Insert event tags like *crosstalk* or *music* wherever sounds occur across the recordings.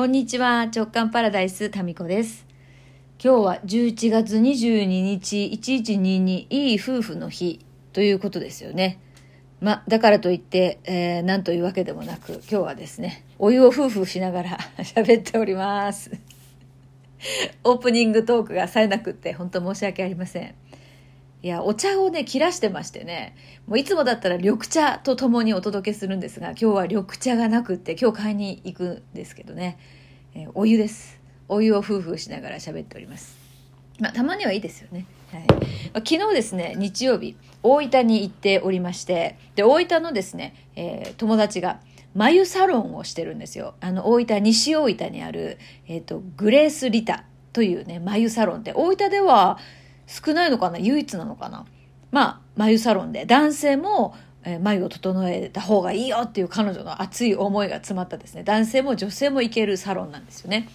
こんにちは、直感パラダイス、タミコです。今日は11月22日、1122、いい夫婦の日ということですよね。ま、だからといって、えー、なんというわけでもなく、今日はですね、お湯を夫婦しながら *laughs* 喋っております。オープニングトークが冴えなくって、本当申し訳ありません。いや、お茶をね、切らしてましてね、もういつもだったら緑茶と共にお届けするんですが、今日は緑茶がなくって、今日買いに行くんですけどね、えーお湯です。お湯を夫婦しながら喋っております。まあ、たまにはいいですよね。はい。昨日ですね、日曜日、大分に行っておりまして、で、大分のですね、えー友達が、眉サロンをしてるんですよ。あの、大分、西大分にある、えっ、と、グレースリタというね、眉サロンで、大分では少ないのかな？唯一なのかな？まあ、眉サロンで、男性も、え眉を整えた方がいいよっていう彼女の熱い思いが詰まったですね、男性も女性も行けるサロンなんですよね。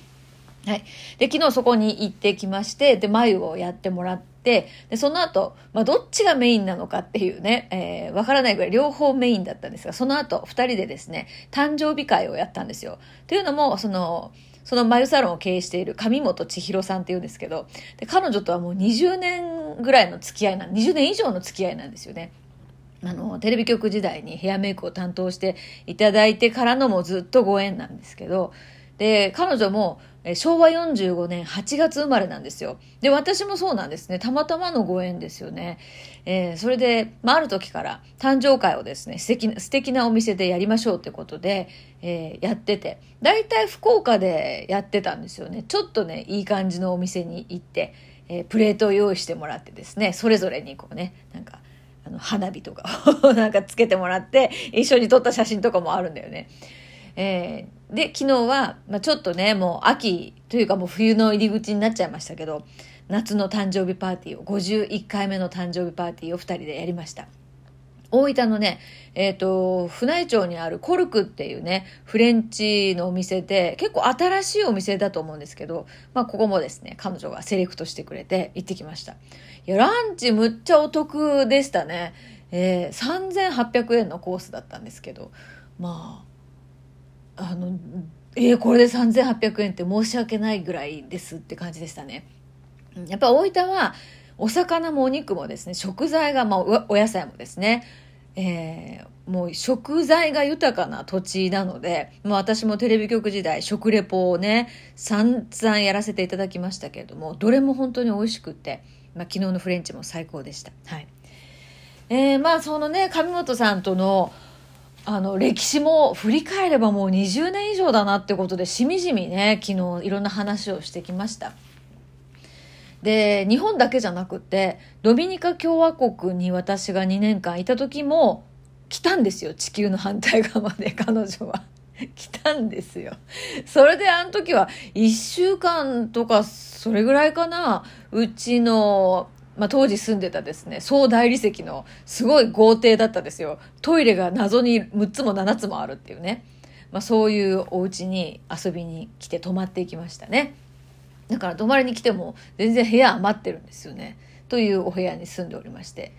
はい。で、昨日そこに行ってきまして、で、眉をやってもらって、で、その後、まあ、どっちがメインなのかっていうね、えーわからないぐらい両方メインだったんですが、その後、二人でですね、誕生日会をやったんですよ。というのも、その、その眉サロンを経営している上本千尋さんっていうんですけど、で、彼女とはもう20年ぐらいの付き合いなん、20年以上の付き合いなんですよね。あの、テレビ局時代にヘアメイクを担当していただいてからのもずっとご縁なんですけど、で、彼女もえ昭和45年8月生まれなんですよ。で、私もそうなんですね。たまたまのご縁ですよね。えーそれで、まあ、ある時から誕生会をですね、素敵な、素敵なお店でやりましょうってことで、えーやってて、だいたい福岡でやってたんですよね。ちょっとね、いい感じのお店に行って、えープレートを用意してもらってですね、それぞれにこうね、なんか、あの、花火とかを *laughs* なんかつけてもらって、一緒に撮った写真とかもあるんだよね。えで、昨日は、まあ、ちょっとね、もう秋というかもう冬の入り口になっちゃいましたけど、夏の誕生日パーティーを、51回目の誕生日パーティーを2人でやりました。大分のね、えっ、と、船井町にあるコルクっていうね、フレンチのお店で、結構新しいお店だと思うんですけど、まあ、ここもですね、彼女がセレクトしてくれて行ってきました。いや、ランチむっちゃお得でしたね。えー、3800円のコースだったんですけど、まあ、あの、えー、これで3800円って申し訳ないぐらいですって感じでしたね。やっぱ大分は、お魚もお肉もですね、食材が、まあ、お野菜もですね、えーもう食材が豊かな土地なので、まあ、私もテレビ局時代食レポをね散々やらせていただきましたけれどもどれも本当に美味しくて、まあ、昨日のフレンチも最高でした。はい。えーまあそのね上本さんとのあの歴史も振り返ればもう20年以上だなってことでしみじみね昨日いろんな話をしてきました。で日本だけじゃなくてドミニカ共和国に私が2年間いた時も来たんですよ地球の反対側まで *laughs* 彼女は。来たんですよ。それであの時は1週間とかそれぐらいかなうちのまあ、当時住んでたですね、総大理石のすごい豪邸だったですよ。トイレが謎に6つも7つもあるっていうね。まあ、そういうお家に遊びに来て泊まっていきましたね。だから泊まりに来ても全然部屋余ってるんですよね。というお部屋に住んでおりまして。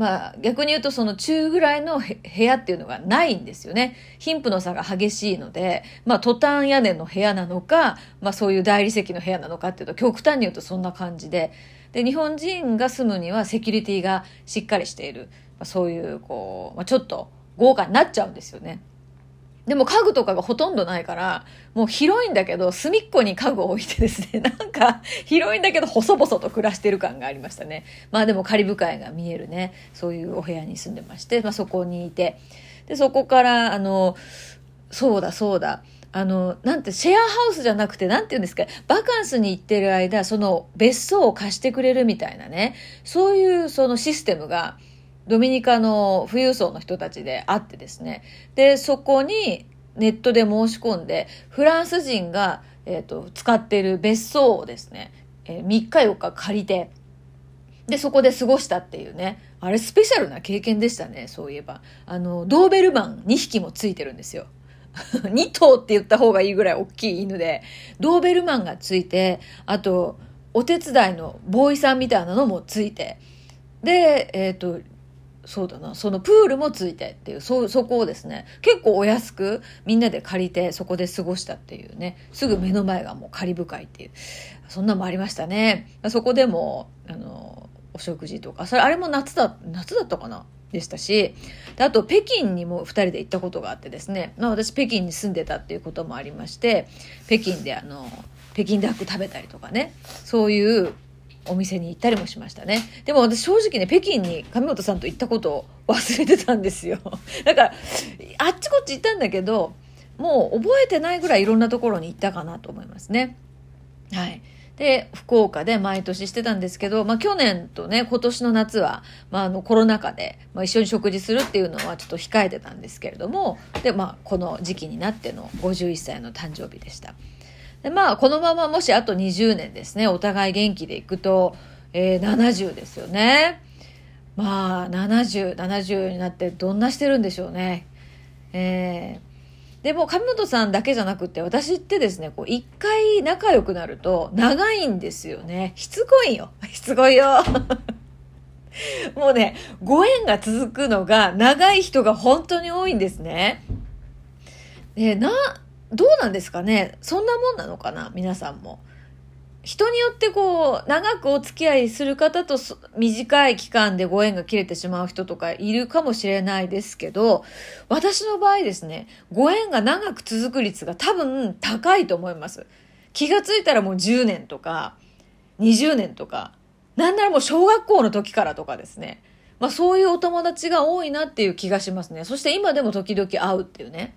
まあ逆に言うとその中ぐらいの部屋っていうのがないんですよね。貧富の差が激しいので、まあトタン屋根の部屋なのか、まあそういう大理石の部屋なのかっていうと極端に言うとそんな感じで、で、日本人が住むにはセキュリティがしっかりしている、まあ、そういうこう、まあ、ちょっと豪華になっちゃうんですよね。でも家具とかがほとんどないから、もう広いんだけど、隅っこに家具を置いてですね、*laughs* なんか広いんだけど細々と暮らしてる感がありましたね。まあでもカリブ海が見えるね、そういうお部屋に住んでまして、まあそこにいて、で、そこから、あの、そうだそうだ、あの、なんて、シェアハウスじゃなくて、なんて言うんですか、バカンスに行ってる間、その別荘を貸してくれるみたいなね、そういうそのシステムが、ドミニカの富裕層の人たちであってですね。で、そこにネットで申し込んで、フランス人が、えっ、と、使っている別荘をですね、えー3日4日借りて、で、そこで過ごしたっていうね。あれスペシャルな経験でしたね、そういえば。あの、ドーベルマン2匹もついてるんですよ。*laughs* 2頭って言った方がいいぐらい大きい犬で、ドーベルマンがついて、あと、お手伝いのボーイさんみたいなのもついて、で、えっ、と、そうだな。そのプールもついてっていうそそこをですね結構お安くみんなで借りてそこで過ごしたっていうね。すぐ目の前がもうカリブ海っていうそんなもありましたね。そこでもあのお食事とかそれあれも夏だ夏だったかな？でしたしであと北京にも2人で行ったことがあってですね、まあ、私北京に住んでたっていうこともありまして北京であの北京ダック食べたりとかね。そういうお店に行ったりもしましたね。でも私正直ね、北京に上本さんと行ったことを忘れてたんですよ。*laughs* だから、あっちこっち行ったんだけど、もう覚えてないぐらいいろんなところに行ったかなと思いますね。はい。で、福岡で毎年してたんですけど、まあ去年とね、今年の夏は、まああのコロナ禍で、まあ、一緒に食事するっていうのはちょっと控えてたんですけれども、で、まあこの時期になっての51歳の誕生日でした。でまあこのままもしあと20年ですねお互い元気でいくと、えー、70ですよね。まあ7070になってどんなしてるんでしょうね。えー、でも上本さんだけじゃなくて私ってですねこう一回仲良くなると長いんですよね。しつこいよ。*laughs* しつこいよ。*laughs* もうねご縁が続くのが長い人が本当に多いんですね。でなどうなんですかね？そんなもんなのかな？皆さんも。人によってこう、長くお付き合いする方と短い期間でご縁が切れてしまう人とかいるかもしれないですけど、私の場合ですね、ご縁が長く続く率が多分高いと思います。気がついたらもう10年とか、20年とか、なんならもう小学校の時からとかですね。まあそういうお友達が多いなっていう気がしますね。そして今でも時々会うっていうね。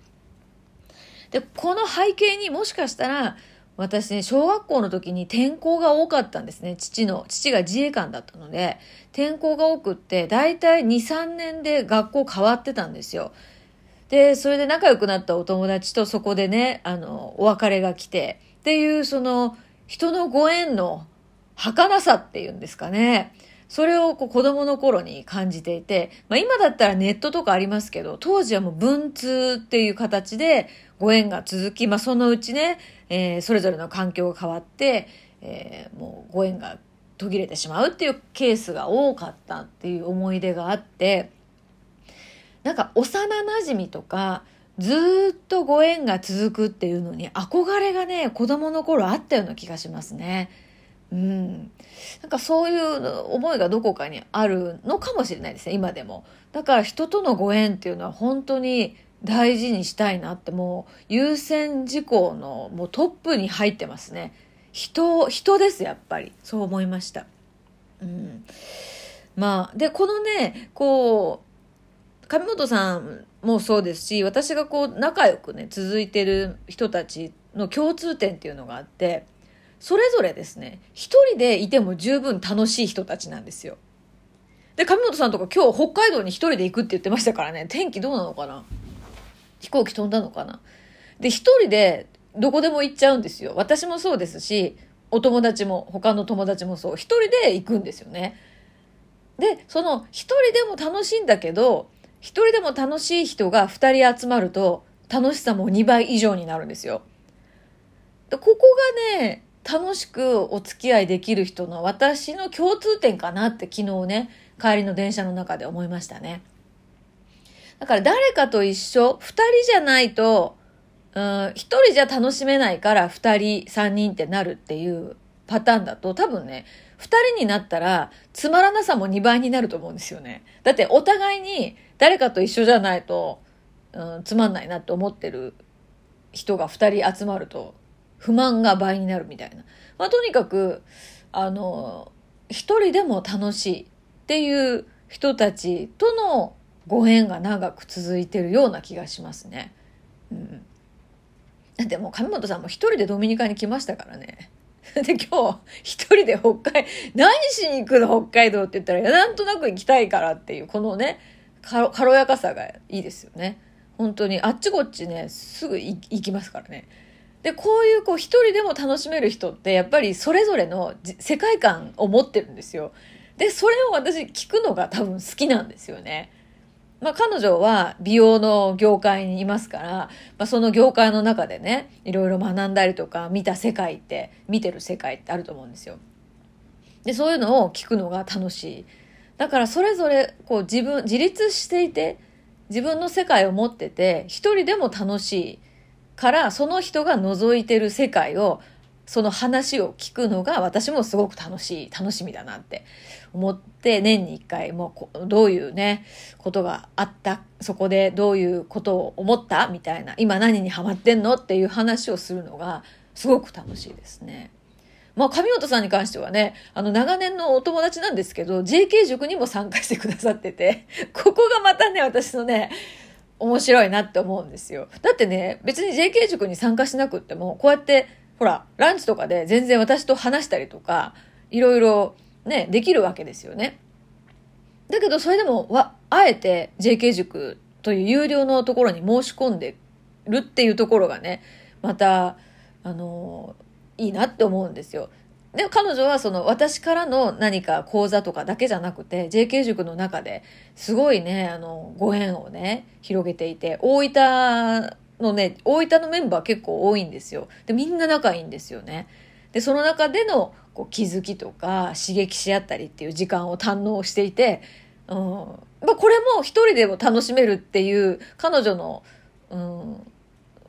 で、この背景にもしかしたら、私ね、小学校の時に転校が多かったんですね。父の、父が自衛官だったので、転校が多くって、だいたい2、3年で学校変わってたんですよ。で、それで仲良くなったお友達とそこでね、あの、お別れが来て、っていう、その、人のご縁の儚さっていうんですかね。それをこう子供の頃に感じていて、まあ、今だったらネットとかありますけど、当時はもう文通っていう形でご縁が続き、まあ、そのうちね、えー、それぞれの環境が変わって、えー、もうご縁が途切れてしまうっていうケースが多かったっていう思い出があって、なんか幼馴染とか、ずっとご縁が続くっていうのに憧れがね、子供の頃あったような気がしますね。うん。なんかそういう思いがどこかにあるのかもしれないですね、今でも。だから人とのご縁っていうのは本当に大事にしたいなってもう優先事項のもうトップに入ってますね。人、人です、やっぱり。そう思いました。うん。まあ、で、このね、こう、上本さんもそうですし、私がこう仲良くね、続いてる人たちの共通点っていうのがあって、それぞれですね、一人でいても十分楽しい人たちなんですよ。で、上本さんとか今日北海道に一人で行くって言ってましたからね、天気どうなのかな？飛行機飛んだのかな？で、一人でどこでも行っちゃうんですよ。私もそうですし、お友達も、他の友達もそう、一人で行くんですよね。で、その一人でも楽しいんだけど、一人でも楽しい人が二人集まると、楽しさも2倍以上になるんですよ。ここがね、楽しくお付き合いできる人の私の共通点かなって昨日ね、帰りの電車の中で思いましたね。だから誰かと一緒、二人じゃないと、うん、一人じゃ楽しめないから二人、三人ってなるっていうパターンだと多分ね、二人になったらつまらなさも二倍になると思うんですよね。だってお互いに誰かと一緒じゃないと、うん、つまんないなって思ってる人が二人集まると不満が倍になるみたいな。まあ、とにかく、あの、一人でも楽しいっていう人たちとのご縁が長く続いてるような気がしますね。うん。だってもう上本さんも一人でドミニカに来ましたからね。*laughs* で、今日、一人で北海、何しに行くの北海道って言ったら、なんとなく行きたいからっていう、このね、軽やかさがいいですよね。本当に、あっちこっちね、すぐ行きますからね。で、こういうこう一人でも楽しめる人ってやっぱりそれぞれの世界観を持ってるんですよ。で、それを私聞くのが多分好きなんですよね。まあ彼女は美容の業界にいますから、まあその業界の中でね、いろいろ学んだりとか見た世界って、見てる世界ってあると思うんですよ。で、そういうのを聞くのが楽しい。だからそれぞれこう自分、自立していて、自分の世界を持ってて、一人でも楽しいから、その人が覗いてる世界を、その話を聞くのが私もすごく楽しい、楽しみだなって思って、年に一回もうどういうね、ことがあった、そこでどういうことを思ったみたいな、今何にハマってんのっていう話をするのがすごく楽しいですね。まあ、上本さんに関してはね、あの、長年のお友達なんですけど、JK 塾にも参加してくださってて、ここがまたね、私のね、面白いなって思うんですよ。だってね、別に JK 塾に参加しなくっても、こうやって、ほら、ランチとかで全然私と話したりとか、いろいろね、できるわけですよね。だけど、それでも、わ、あえて JK 塾という有料のところに申し込んでるっていうところがね、また、あの、いいなって思うんですよ。でも彼女はその私からの何か講座とかだけじゃなくて JK 塾の中ですごいね、あの、ご縁をね、広げていて、大分のね、大分のメンバー結構多いんですよ。で、みんな仲いいんですよね。で、その中でのこう気づきとか刺激し合ったりっていう時間を堪能していて、うん、まあこれも一人でも楽しめるっていう彼女の、うん、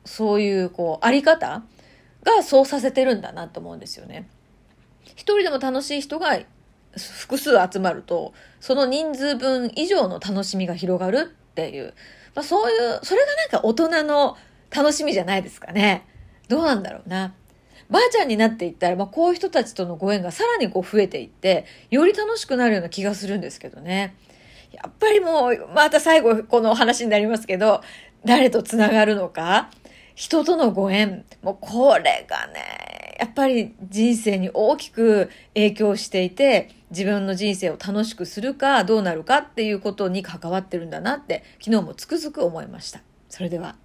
そういうこうあり方がそうさせてるんだなと思うんですよね。一人でも楽しい人が複数集まると、その人数分以上の楽しみが広がるっていう、まあそういう、それがなんか大人の楽しみじゃないですかね。どうなんだろうな。ばあちゃんになっていったら、まあこういう人たちとのご縁がさらにこう増えていって、より楽しくなるような気がするんですけどね。やっぱりもう、また最後この話になりますけど、誰と繋がるのか人とのご縁、もうこれがね、やっぱり人生に大きく影響していて、自分の人生を楽しくするかどうなるかっていうことに関わってるんだなって昨日もつくづく思いました。それでは。